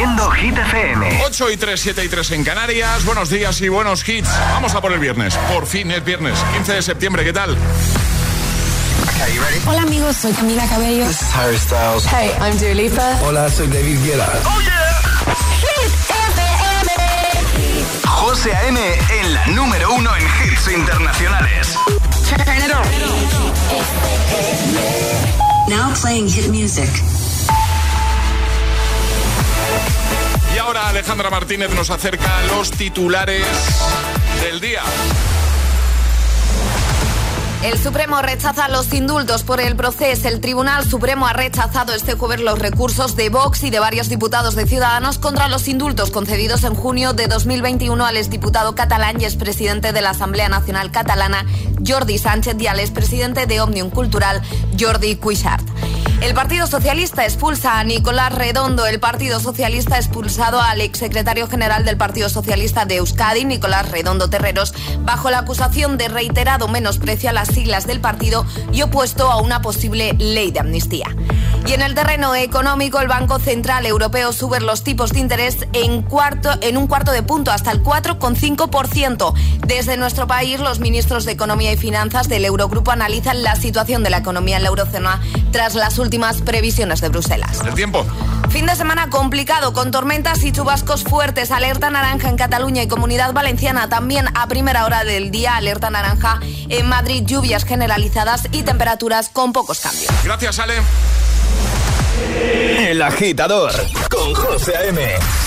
Haciendo Hit FM. 8 y 3, 7 y 3 en Canarias. Buenos días y buenos hits. Vamos a por el viernes. Por fin es viernes, 15 de septiembre. ¿Qué tal? Hola amigos, soy Camila Cabello. This is Harry Styles. Hey, I'm Dua Lipa. Hola, soy David Guetta. ¡Oh, yeah! Hit FM. José A.M. en la número uno en hits internacionales. Turn it on. Now playing hit music. Ahora Alejandra Martínez nos acerca a los titulares del día. El Supremo rechaza los indultos por el proceso. El Tribunal Supremo ha rechazado este jueves los recursos de Vox y de varios diputados de Ciudadanos contra los indultos concedidos en junio de 2021 al exdiputado catalán y expresidente de la Asamblea Nacional Catalana, Jordi Sánchez, y al expresidente de Òmnium Cultural, Jordi Cuixart. El Partido Socialista expulsa a Nicolás Redondo. El Partido Socialista ha expulsado al exsecretario general del Partido Socialista de Euskadi, Nicolás Redondo Terreros, bajo la acusación de reiterado menosprecio a las siglas del partido y opuesto a una posible ley de amnistía. Y en el terreno económico, el Banco Central Europeo sube los tipos de interés en, cuarto, en un cuarto de punto hasta el 4,5%. Desde nuestro país, los ministros de Economía y Finanzas del Eurogrupo analizan la situación de la economía en la eurozona tras las últimas previsiones de Bruselas. El tiempo. Fin de semana complicado con tormentas y chubascos fuertes. Alerta naranja en Cataluña y Comunidad Valenciana. También a primera hora del día alerta naranja en Madrid. Lluvias generalizadas y temperaturas con pocos cambios. Gracias, Ale. El agitador con José A.M.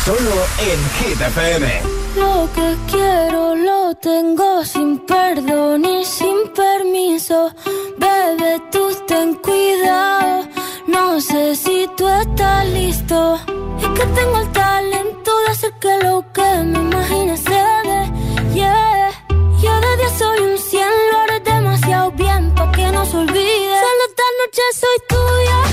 Solo en Hit FM. Lo que quiero lo tengo sin perdón y sin permiso. Bebe, tú ten cuidado. No sé si tú estás listo. Es que tengo el talento de hacer que lo que me imagine se dé. Yeah. Yo de día soy un cien, lo haré demasiado bien pa' que no se olvide. Solo esta noche soy tuya.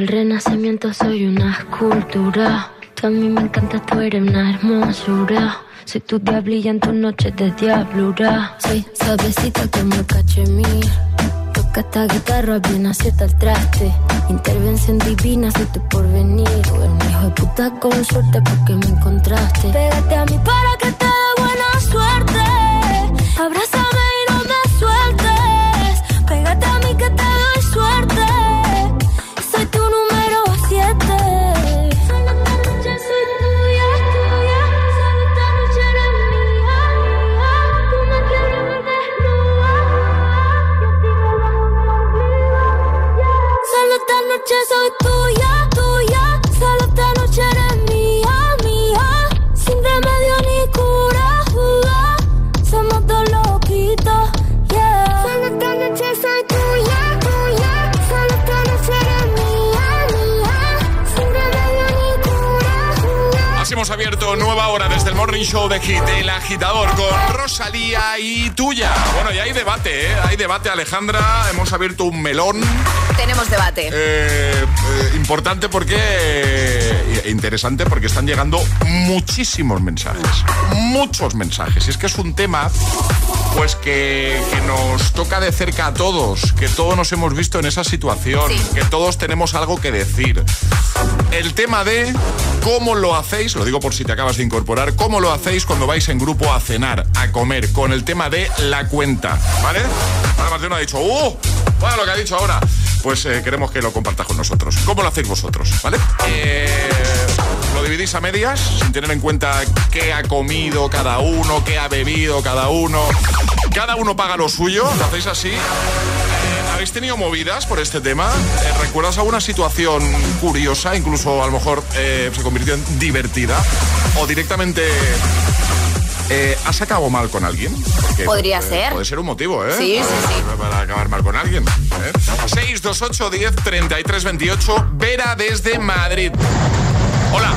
Del renacimiento soy una escultura. Tú a mí me encanta, tú eres una hermosura. Soy tu diablilla en tus noches de diablura. Soy suavecita como el cachemir. Toca esta guitarra bien acierta el traste. Intervención divina, soy tu porvenir. O el hijo de puta con suerte porque me encontraste. Debate, Alejandra. Hemos abierto un melón Tenemos debate. eh, eh, importante porque... eh, interesante porque están llegando muchísimos mensajes. Muchos mensajes. Y es que es un tema pues que, que nos toca de cerca a todos, que todos nos hemos visto en esa situación, Sí. que todos tenemos algo que decir. El tema de cómo lo hacéis, lo digo por si te acabas de incorporar, cómo lo hacéis cuando vais en grupo a cenar, a comer, con el tema de la cuenta, ¿vale? Uno ha dicho, ¡uh! Bueno, lo que ha dicho ahora. pues eh, queremos que lo compartas con nosotros. ¿Cómo lo hacéis vosotros? ¿Vale? Eh, lo dividís a medias, sin tener en cuenta qué ha comido cada uno, qué ha bebido cada uno. Cada uno paga lo suyo, lo hacéis así. Eh, ¿Habéis tenido movidas por este tema? ¿Recuerdas alguna situación curiosa, incluso a lo mejor se convirtió en divertida? ¿O directamente eh, ¿Has acabado mal con alguien? Porque, Podría ser. Puede ser un motivo, ¿eh? Sí, sí, sí. Para acabar mal con alguien. ¿eh? 628 10 33 28. Vera desde Madrid. Hola.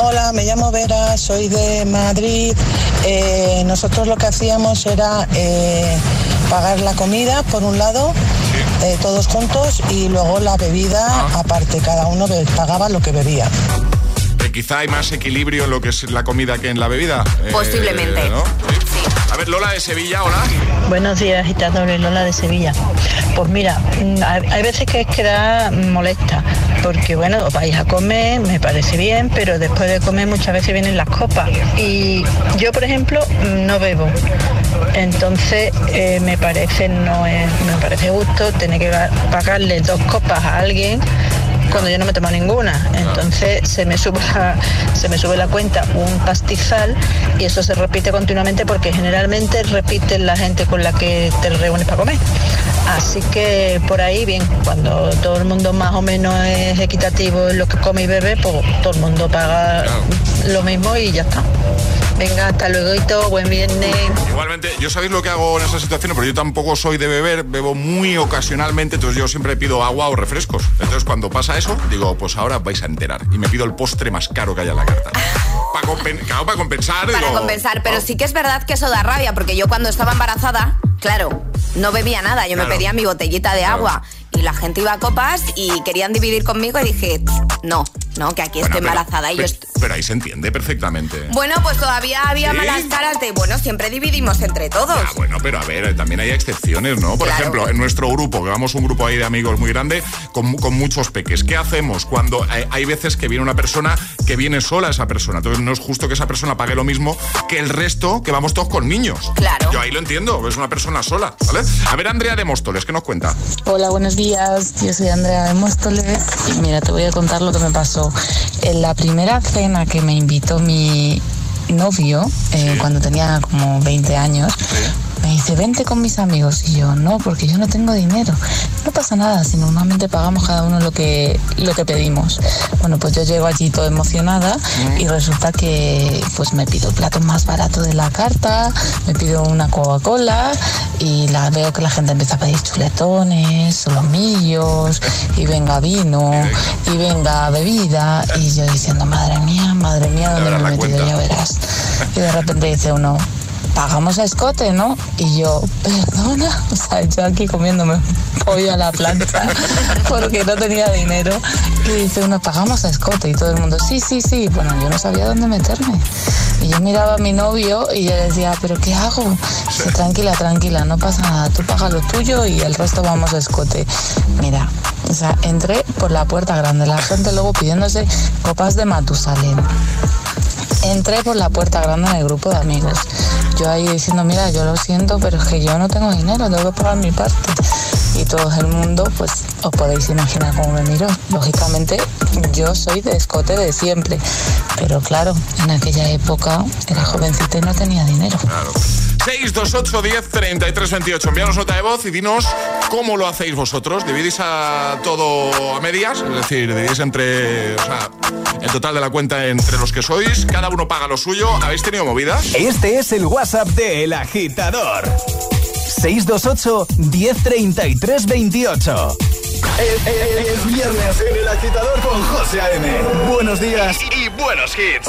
Hola, me llamo Vera, soy de Madrid. Eh, nosotros lo que hacíamos era eh, pagar la comida, por un lado, eh, todos juntos, y luego la bebida Ah. aparte, cada uno pagaba lo que bebía. Quizá hay más equilibrio en lo que es la comida que en la bebida. Eh, Posiblemente. ¿no? Sí. A ver, Lola de Sevilla, hola. Buenos días, agitadores, Lola de Sevilla. Pues mira, mm, hay veces que es que da molesta, porque bueno, vais a comer, me parece bien, pero después de comer muchas veces vienen las copas. Y yo, por ejemplo, mm, no bebo. Entonces eh, me parece no es, me parece justo tener que ga- pagarle dos copas a alguien cuando yo no me tomo ninguna. Entonces se me sube la, se me sube la cuenta un pastizal y eso se repite continuamente porque generalmente repite la gente con la que te reúnes para comer. Así que por ahí bien, cuando todo el mundo más o menos es equitativo en lo que come y bebe, pues todo el mundo paga lo mismo y ya está. Venga, hasta luego y todo, buen viernes. Igualmente, yo sabéis lo que hago en esas situaciones, pero yo tampoco soy de beber, bebo muy ocasionalmente, entonces yo siempre pido agua o refrescos. Entonces cuando pasa eso, digo, pues ahora vais a enterar. Y me pido el postre más caro que haya en la carta. Para claro, para compensar. Para digo, compensar, pero sí que es verdad que eso da rabia, porque yo cuando estaba embarazada, claro, no bebía nada, yo Claro. me pedía mi botellita de Claro. agua y la gente iba a copas y querían dividir conmigo y dije, no, no, que aquí Bueno, estoy pero- embarazada y yo pero, pero ahí se entiende perfectamente. Bueno, pues todavía había ¿Sí? malas caras de, bueno, siempre dividimos entre todos. Ah, bueno, pero a ver, también hay excepciones, ¿no? Por Claro. ejemplo, en nuestro grupo, que vamos un grupo ahí de amigos muy grande, con, con muchos peques. ¿Qué hacemos cuando hay, hay veces que viene una persona que viene sola esa persona? Entonces no es justo que esa persona pague lo mismo que el resto, que vamos todos con niños. Claro. Yo ahí lo entiendo, es una persona sola, ¿vale? A ver, Andrea de Móstoles, ¿qué nos cuenta? Hola, buenos días. Yo soy Andrea de Móstoles y mira, te voy a contar lo que me pasó. En la primera cena que me invitó mi novio, eh, cuando tenía como 20 años, me dice, vente con mis amigos. Y yo, no, porque yo no tengo dinero. No pasa nada, si normalmente pagamos cada uno lo que, lo que pedimos. Bueno, pues yo llego allí toda emocionada y resulta que pues me pido el plato más barato de la carta, me pido una Coca-Cola y la, veo que la gente empieza a pedir chuletones, solomillos y venga vino y venga bebida y yo diciendo, madre mía, madre mía, ¿dónde me he metido? Ya verás. Y de repente dice uno, pagamos a escote, ¿no? Y yo, perdona, o sea, yo aquí comiéndome un pollo a la plancha porque no tenía dinero. Y dice uno, pagamos a escote. Y todo el mundo, sí, sí, sí. Bueno, yo no sabía dónde meterme. Y yo miraba a mi novio y yo decía, ¿pero qué hago? Dice, tranquila, tranquila, no pasa nada. Tú paga lo tuyo y el resto vamos a escote. Mira, o sea, entré por la puerta grande, la gente luego pidiéndose copas de Matusalén. Entré por la puerta grande en el grupo de amigos. Yo ahí diciendo, mira, yo lo siento, pero es que yo no tengo dinero, tengo que pagar mi parte. Y todo el mundo, pues os podéis imaginar cómo me miró. Lógicamente, yo soy de escote de siempre. Pero claro, en aquella época era jovencita y no tenía dinero. Claro. 628 10 33 28. Envíanos nota de voz y dinos cómo lo hacéis vosotros. ¿Dividís a todo a medias? Es decir, dividís entre. O sea, el total de la cuenta entre los que sois. Cada uno paga lo suyo. ¿Habéis tenido movidas? Este es el WhatsApp de El Agitador. 628 1033 28. Es, es- es viernes en El Agitador con José A.M. Buenos días y buenos hits.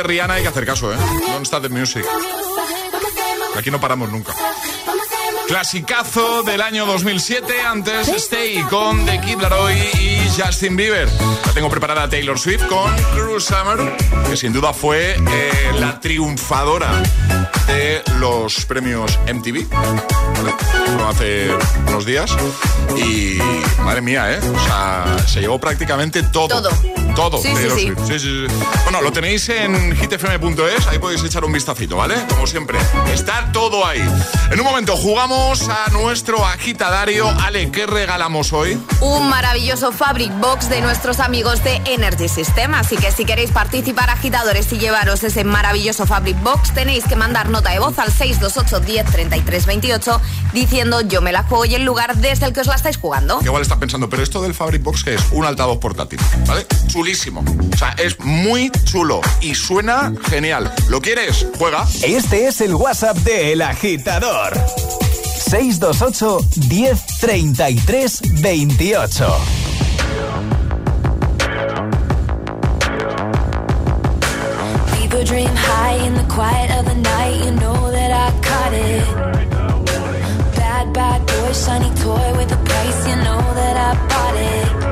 Rihanna hay que hacer caso, ¿eh? Don't stop the music. Aquí no paramos nunca. Clasicazo del año 2007, antes Stay con The Kid Laroi y Justin Bieber. La tengo preparada Taylor Swift con Cruise Summer, que sin duda fue eh, la triunfadora de los premios MTV. hace unos días. Y madre mía, ¿eh? O sea, se llevó prácticamente. Todo. Todo. Sí, sí, Taylor sí. Swift. Sí, sí, sí. Bueno, lo tenéis en hitfm.es, ahí podéis echar un vistacito, ¿vale? Como siempre. Está todo ahí. En un momento jugamos a nuestro agitadario. Ale, ¿qué regalamos hoy? Un maravilloso Fabric Box de nuestros amigos de Energy System. Así que si queréis participar, agitadores, y llevaros ese maravilloso Fabric Box, tenéis que mandar nota de voz al 628 10 33 28 diciendo yo me la juego y el lugar desde el que os la estáis jugando. Igual estás pensando, pero esto del Fabric Box que es un altavoz portátil, ¿vale? Chulísimo. O sea, es muy chulo y suena genial. ¿Lo quieres? Juega. Este es el WhatsApp de El Agitador. 628 1033 28. People dream high in the quiet of the night. You know that I caught it. Bad, bad boy, shiny toy with a price. You know that I bought it.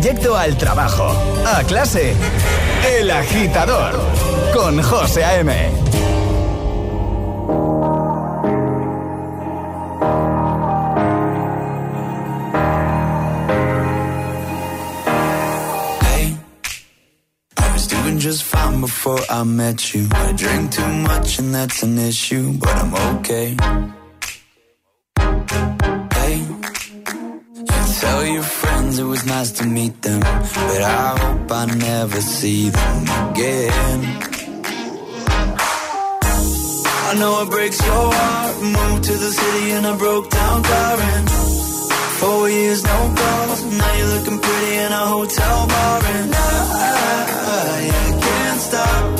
trayecto al trabajo, a clase, El Agitador, con José A.M. Just fine before I met you. I drink too much and that's an issue, but I'm okay. Friends it was nice to meet them, but I hope I never see them again. I know it breaks your heart. Moved to the city and I broke down crying. Four years, no calls. Now you're looking pretty in a hotel bar. And I, I I can't stop.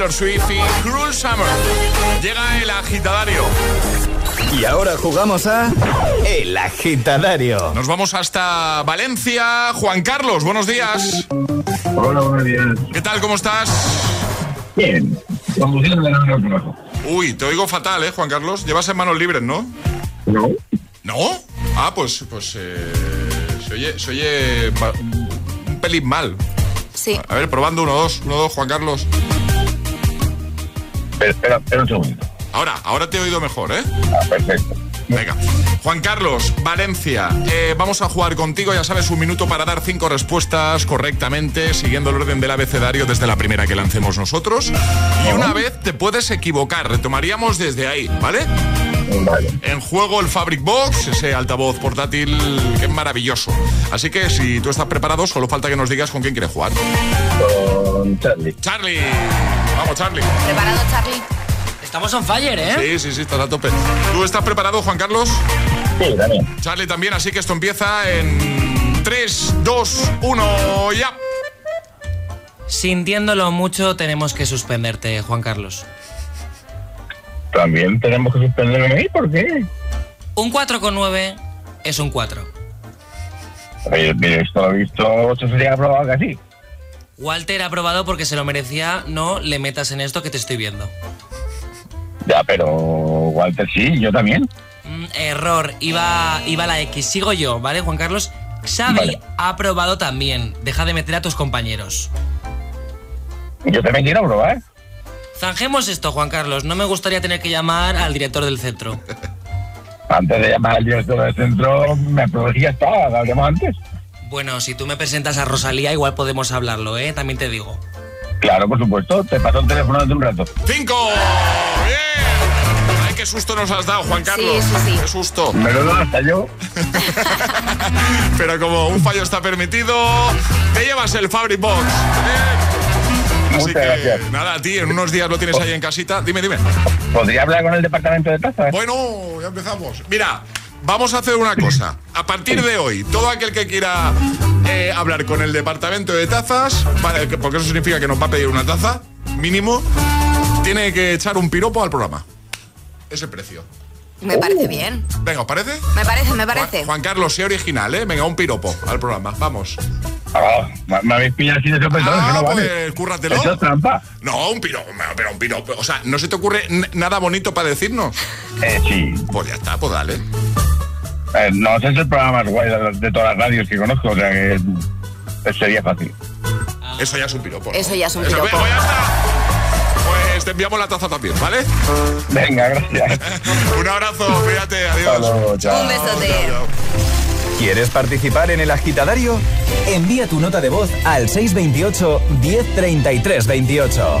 Taylor Swift y Cruel Summer. Llega el agitadario. Y ahora jugamos a El Agitadario. Nos vamos hasta Valencia. Juan Carlos, buenos días. Hola, buenos días. ¿Qué tal? ¿Cómo estás? Bien, conduciendo de nuevo al trabajo. Uy, te oigo fatal, ¿eh, Juan Carlos? Llevas en manos libres, ¿no? No, ¿No? Ah, pues, pues eh, se oye, se oye un pelín mal. Sí. A ver, probando uno, dos, uno, dos, Juan Carlos. Espera, espera, espera un segundo. Ahora, ahora te he oído mejor, ¿eh? Ah, perfecto. Venga. Juan Carlos, Valencia, eh, vamos a jugar contigo, ya sabes, un minuto para dar cinco respuestas correctamente, siguiendo el orden del abecedario desde la primera que lancemos nosotros. Y una vez te puedes equivocar, retomaríamos desde ahí, ¿vale? Vale. En juego el Fabric Box, ese altavoz portátil que es maravilloso. Así que si tú estás preparado, solo falta que nos digas con quién quieres jugar. Con Charlie. Charlie, vamos Charlie. ¿Preparado, Charlie? Estamos on fire, ¿eh? Sí, sí, sí, estás a tope. ¿Tú estás preparado, Juan Carlos? Sí, también. Charlie también, así que esto empieza en 3, 2, 1, ya. Sintiéndolo mucho, tenemos que suspenderte, Juan Carlos. También tenemos que suspenderme ahí, ¿por qué? Un 4,9 es un 4. Oye, mire, esto lo he visto, esto sería aprobado casi. Walter ha probado porque se lo merecía, no le metas en esto que te estoy viendo. Ya, pero Walter sí, yo también. Mm, error, iba, iba la X. Sigo yo, ¿vale, Juan Carlos? Xavi Vale. ha probado también. Deja de meter a tus compañeros. Yo también quiero probar. Zanjemos esto, Juan Carlos. No me gustaría tener que llamar al director del centro. Antes de llamar al director del centro, me y ya está, lo hablamos antes. Bueno, si tú me presentas a Rosalía, igual podemos hablarlo, ¿eh? También te digo. Claro, por supuesto, te paso el teléfono dentro de un rato. ¡Cinco! ¡Bien! ¡Ay, qué susto nos has dado, Juan Carlos! Sí, sí, sí. ¡Qué susto! Me lo doy hasta yo. Pero como un fallo está permitido, te llevas el Fabric Box. Bien. Así Muchas que, gracias. nada, a ti, en unos días lo tienes ahí en casita. Dime, dime. ¿Podría hablar con el departamento de tazas? Bueno, ya empezamos. Mira, vamos a hacer una cosa. A partir de hoy, todo aquel que quiera eh, hablar con el departamento de tazas, porque eso significa que nos va a pedir una taza, mínimo, tiene que echar un piropo al programa. Ese precio. Me parece bien. Venga, ¿os parece? Me parece, me parece. Juan Carlos, sea original, ¿eh? Venga, un piropo al programa. Vamos. Ah, me- habéis pillado así de sorpresa, Ah, que no vale. pues cúrratelo. Eso es trampa. No, un piropo, pero un piropo. O sea, ¿no se te ocurre nada bonito para decirnos? Eh, sí. Pues ya está, pues dale. Eh, no, ese es el programa más guay de, de todas las radios que conozco, o sea que sería fácil. Eso ya es un piropo. ¿no? Eso ya es un Eso- piropo. pues está. Pues te enviamos la taza también, ¿vale? Venga, gracias. un abrazo, fíjate, adiós. Hasta luego, chao. Un besote. ¿Quieres participar en el agitadario? Envía tu nota de voz al 628 1033 28.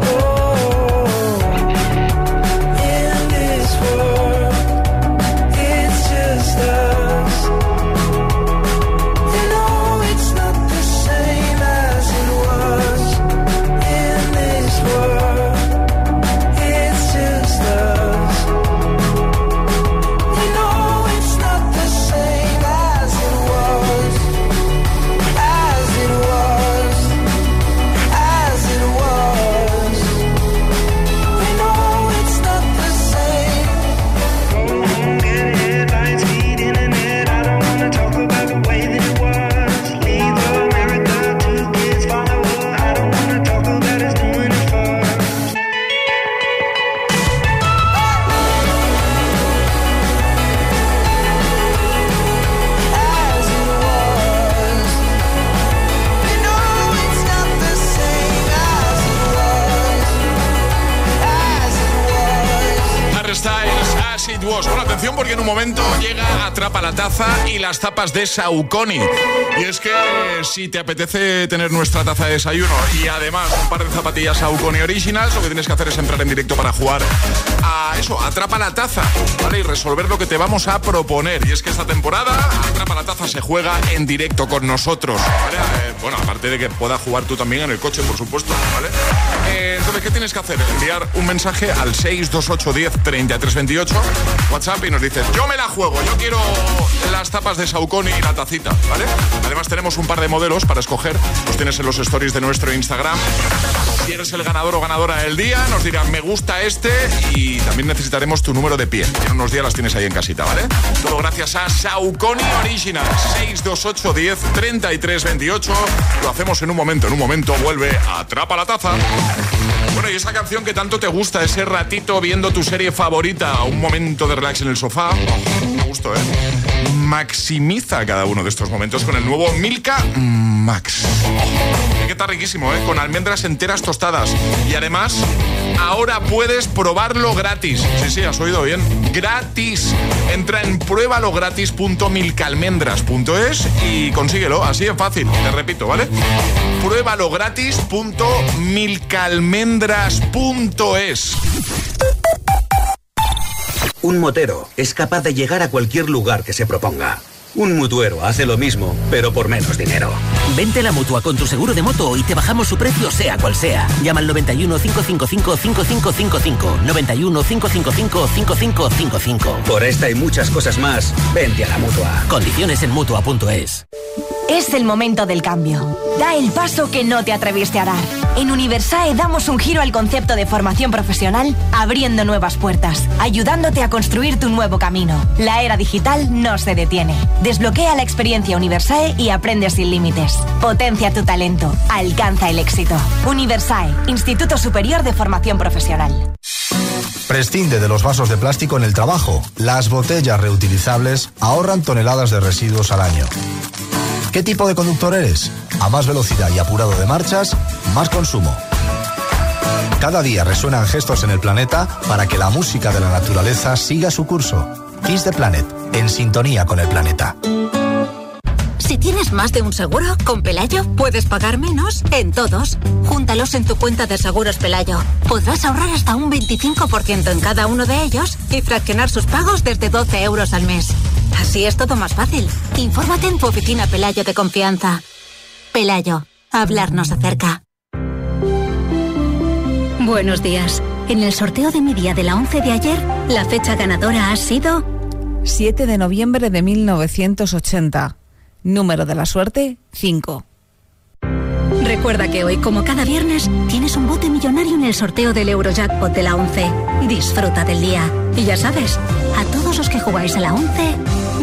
En un momento llega Atrapa la Taza y las tapas de Saucony. Y es que si te apetece tener nuestra taza de desayuno y además un par de zapatillas Saucony Originals, lo que tienes que hacer es entrar en directo para jugar eso, Atrapa la Taza, ¿vale? Y resolver lo que te vamos a proponer. Y es que esta temporada Atrapa la Taza se juega en directo con nosotros. Eh, bueno, aparte de que puedas jugar tú también en el coche, por supuesto, ¿vale? Eh, entonces, ¿qué tienes que hacer? Enviar un mensaje al 628 10 33 28 WhatsApp y nos dices, yo me la juego, yo quiero las tapas de Saucony y la tacita, ¿vale? Además tenemos un par de modelos para escoger, los tienes en los stories de nuestro Instagram. Si eres el ganador o ganadora del día, nos dirán, me gusta este y también necesitaremos tu número de pie. En unos días las tienes ahí en casita, ¿vale? Todo gracias a Saucony Original 628 10 33 28. Lo hacemos en un momento, en un momento vuelve Atrapa la Taza. Bueno, y esa canción que tanto te gusta, ese ratito viendo tu serie favorita, un momento de relax en el sofá, oh, me gusto, ¿eh? Maximiza cada uno de estos momentos con el nuevo Milka Max. Y que está riquísimo, ¿eh? Con almendras enteras tostadas. Y además, ahora puedes probarlo gratis. Sí, sí, has oído bien. Gratis. Entra en pruebalogratis.milcalmendras.es y consíguelo, así de fácil. Te repito, ¿vale? pruebalogratis.milcalmendras.es Un motero es capaz de llegar a cualquier lugar que se proponga. Un mutuero hace lo mismo, pero por menos dinero. Vente a la mutua con tu seguro de moto y te bajamos su precio, sea cual sea. Llama al 91 555 5555. 91 555 5555. Por esta y muchas cosas más, vente a la mutua. Condiciones en mutua.es. Es el momento del cambio. Da el paso que no te atreviste a dar. En Universae damos un giro al concepto de formación profesional, abriendo nuevas puertas, ayudándote a construir tu nuevo camino. La era digital no se detiene. Desbloquea la experiencia Universae y aprende sin límites. Potencia tu talento. Alcanza el éxito. Universae, Instituto Superior de Formación Profesional. Prescinde de los vasos de plástico en el trabajo. Las botellas reutilizables ahorran toneladas de residuos al año. ¿Qué tipo de conductor eres? A más velocidad y apurado de marchas, más consumo. Cada día resuenan gestos en el planeta para que la música de la naturaleza siga su curso. Kiss the Planet, en sintonía con el planeta. Si tienes más de un seguro, con Pelayo puedes pagar menos en todos. Júntalos en tu cuenta de seguros Pelayo. Podrás ahorrar hasta un 25% en cada uno de ellos y fraccionar sus pagos desde 12 euros al mes. Así es todo más fácil. Infórmate en tu oficina Pelayo de confianza. Pelayo, hablarnos acerca. Buenos días. En el sorteo de mi día de la 11 de ayer, la fecha ganadora ha sido 7 de noviembre de 1980. Número de la suerte, 5. Recuerda que hoy, como cada viernes, tienes un bote millonario en el sorteo del Eurojackpot de la 11. Disfruta del día. Y ya sabes, a todos los que jugáis a la 11,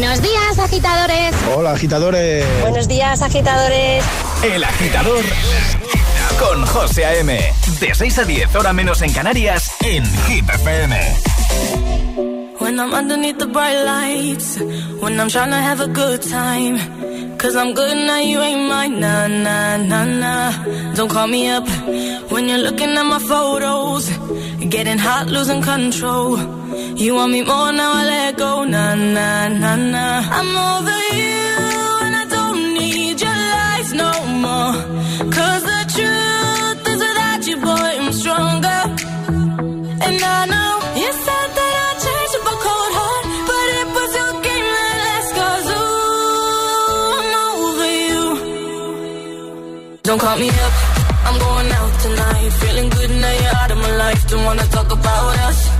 Buenos días, agitadores. Hola, agitadores. Buenos días, agitadores. El agitador con José A.M. De 6 a 10, hora menos en Canarias, en Hit FM. When I'm underneath the bright lights, when I'm trying to have a good time. Cause I'm good now, you ain't mine. Nah, nah, nah, nah. Don't call me up when you're looking at my photos. Getting hot, losing control. You want me more now, I let go. Nah, nah, nah, nah. I'm over you, and I don't need your lies no more. Cause the truth is without you, boy, I'm stronger. And I know you said that I'd change up a cold heart, but it was your game that last. Cause I'm over you. Don't call me up, I'm going out tonight. Feeling good now you're out of my life. Don't wanna talk about us.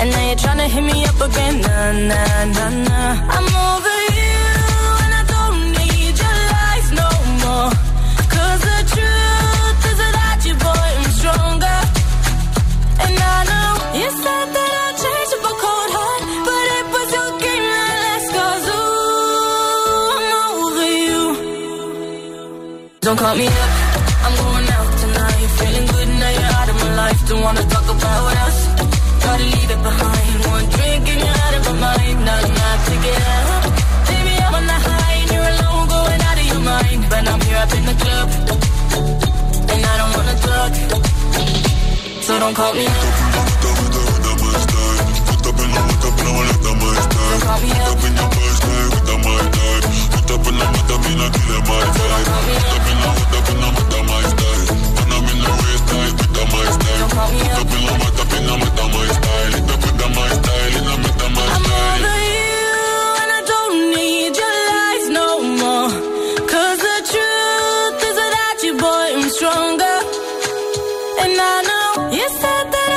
And now you're tryna hit me up again. Nah, nah, nah, nah. I'm over you, and I don't need your lies no more. Cause the truth is without you, boy, I'm stronger. And I know you said that I'd change up a cold heart, but it was your game that last. Cause ooh, I'm over you. Don't call me up, I'm going out tonight. Feeling good now you're out of my life. Don't wanna talk about us. Gotta leave it behind. One drink and you're out of my mind. Not enough to get up. Baby, I'm on the high and you're alone, going out of your mind. But I'm here up in the club, and I don't wanna talk. So don't call me up. Don't call me up. Don't call me up. I'm over you, and I don't need your lies no more. 'Cause the truth is without you, boy, I'm stronger. And I know you said that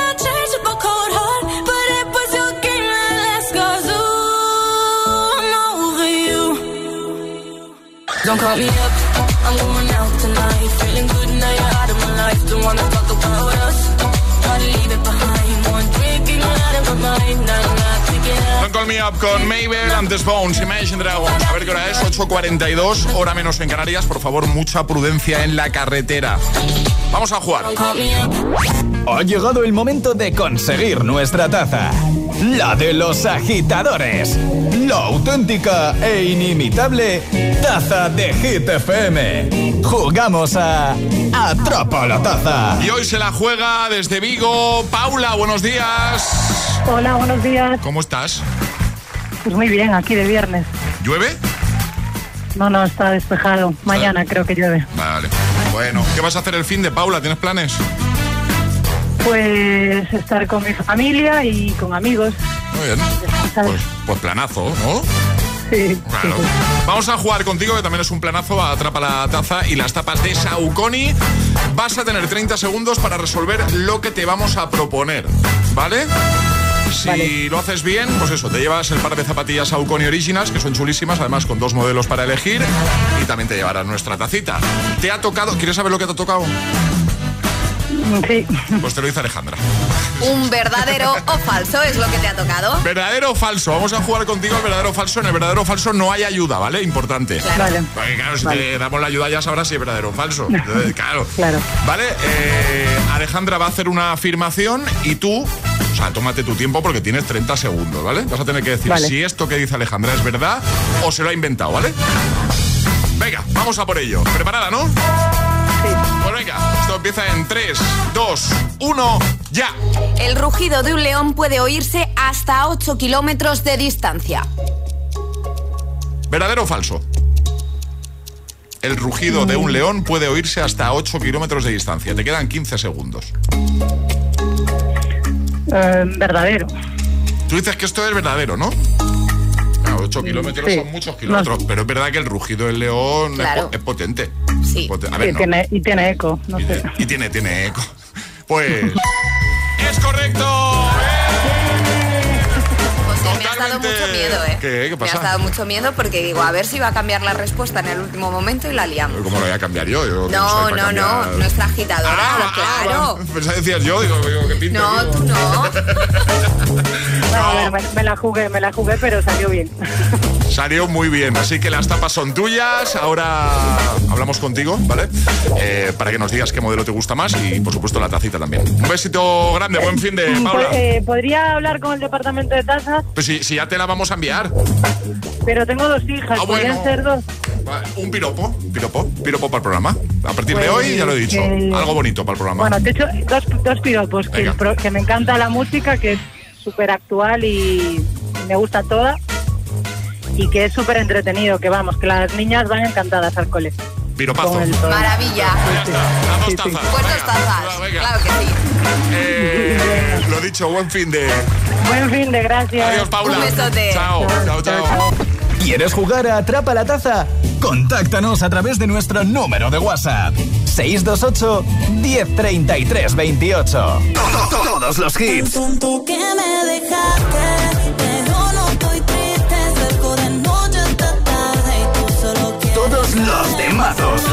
up a cold heart, but it was your game that I'm over you. Don't call me up, I'm going out tonight. Feeling good now you're out of my life. Don't wanna talk about us. Gotta leave it behind. One drink and you're out of my mind. To up. Don't Call Me Up con Mabel, antes Bones, Imagine Dragons. A ver qué hora es, 8.42, hora menos en Canarias. Por favor, mucha prudencia en la carretera. Vamos a jugar. Ha llegado el momento de conseguir nuestra taza. La de los agitadores. La auténtica e inimitable taza de Hit FM. Jugamos a Atrapa la taza. Y hoy se la juega desde Vigo. Paula, buenos días. Hola, buenos días. ¿Cómo estás? Pues muy bien, aquí de viernes. ¿Llueve? No, no, está despejado. Mañana creo que llueve. Vale. Bueno, ¿qué vas a hacer el fin de Paula? ¿Tienes planes? Pues estar con mi familia y con amigos. Muy bien. Pues, pues planazo, ¿no? Sí. Claro. Vamos a jugar contigo, que también es un planazo, a atrapa la taza y las tapas de Saucony. Vas a tener 30 segundos para resolver lo que te vamos a proponer, ¿vale? Si lo haces bien, pues eso, te llevas el par de zapatillas Saucony Originals, que son chulísimas, además con dos modelos para elegir, y también te llevarás nuestra tacita. ¿Te ha tocado? ¿Quieres saber lo que te ha tocado? Sí. Pues te lo dice Alejandra. Un verdadero o falso es lo que te ha tocado. ¿Verdadero o falso? Vamos a jugar contigo al verdadero o falso. En el verdadero o falso no hay ayuda, ¿vale? Importante. Vale. Porque claro, si Vale. te damos la ayuda ya sabrás si es verdadero o falso. Entonces, claro. Claro. ¿Vale? Eh, Alejandra va a hacer una afirmación y tú, o sea, tómate tu tiempo porque tienes 30 segundos, ¿vale? Vas a tener que decir Vale. si esto que dice Alejandra es verdad o se lo ha inventado, ¿vale? Venga, vamos a por ello. ¿Preparada, no? Venga, esto empieza en 3, 2, 1, ya. El rugido de un león puede oírse hasta 8 kilómetros de distancia. ¿Verdadero o falso? El rugido de un león puede oírse hasta 8 kilómetros de distancia. Te quedan 15 segundos. Eh, verdadero. Tú dices que esto es verdadero, ¿no? Claro, 8 kilómetros sí. son muchos kilómetros, pero es verdad que el rugido del león es Claro. po- es, potente. Sí. No. tiene, y tiene eco, no sé. Y tiene, tiene eco. Pues. ¡Es correcto! José, me has dado mucho miedo, ¿eh? ¿Qué? ¿Qué Me has dado mucho miedo porque digo, a ver si va a cambiar la respuesta en el último momento y la liamos. ¿Cómo lo voy a cambiar yo? Yo No, no, no, nuestra agitadora, Ah, claro. Pensaba que decías yo, digo, digo que pinta. No, tú no. No, a ver, me, me la jugué, me la jugué, pero salió bien. Salió muy bien, así que las tapas son tuyas. Ahora hablamos contigo, ¿vale? Eh, para que nos digas qué modelo te gusta más y, por supuesto, la tacita también. Un besito grande, buen fin de Paula. Pues, eh, ¿Podría hablar con el departamento de tasas? Pues si, si ya te la vamos a enviar. Pero tengo dos hijas, Ah, ¿podrían bueno. ser dos? Un piropo, un piropo, un piropo para el programa. A partir de Pues, hoy, ya lo he dicho, eh, algo bonito para el programa. Bueno, te he hecho dos, dos piropos, que, que me encanta la música, que es súper actual y me gusta toda. Y que es súper entretenido, que vamos, que las niñas van encantadas al cole. Piropazo. Con el todo. Maravilla. Las dos tazas. Pues dos tazas. Claro que sí. Eh, lo dicho, buen fin de. Buen fin de gracias. Adiós, Paula. Un besote. Chao, chao, chao. ¿Quieres jugar a Atrapa la Taza? Contáctanos a través de nuestro número de WhatsApp. 628 1033 28. Todos los hits. Tonto que me dejaste, pero no los temazos.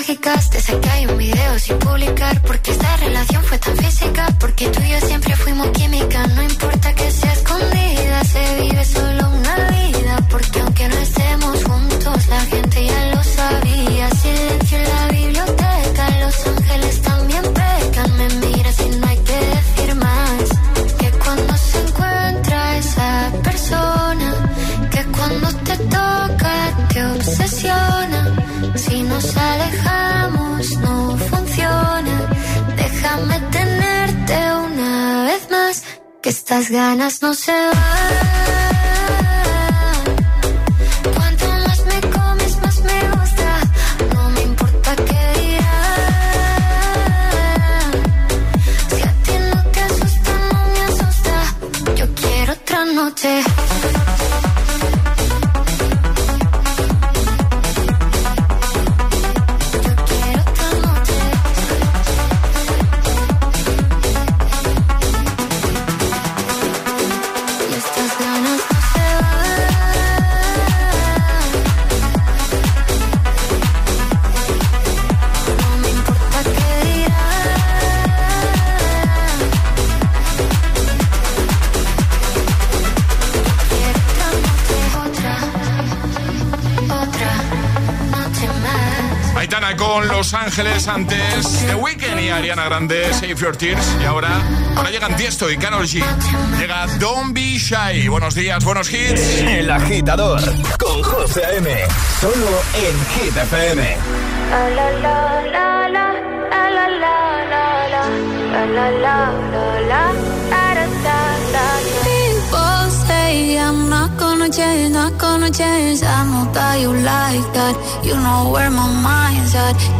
Mágicas, desde que hay un video sin publicar, porque esta relación fue tan física, no se van. Ángeles, antes The Weeknd y Ariana Grande, Save Your Tears. Y ahora, ahora llegan Tiesto y Karol G. Llega Don't Be Shy. Buenos días, buenos hits. El agitador con José M. Solo en Hit FM. I'm not gonna change, not gonna change. I know that you like that. You know where my mind's at.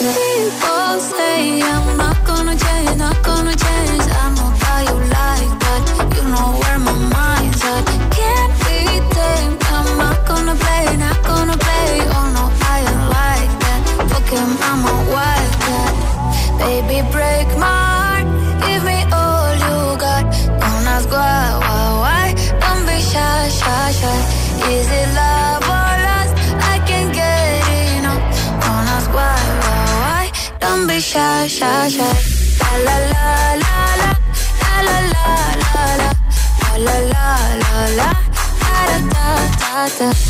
People say I'm not gonna change, not gonna change. myself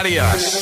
Canarias.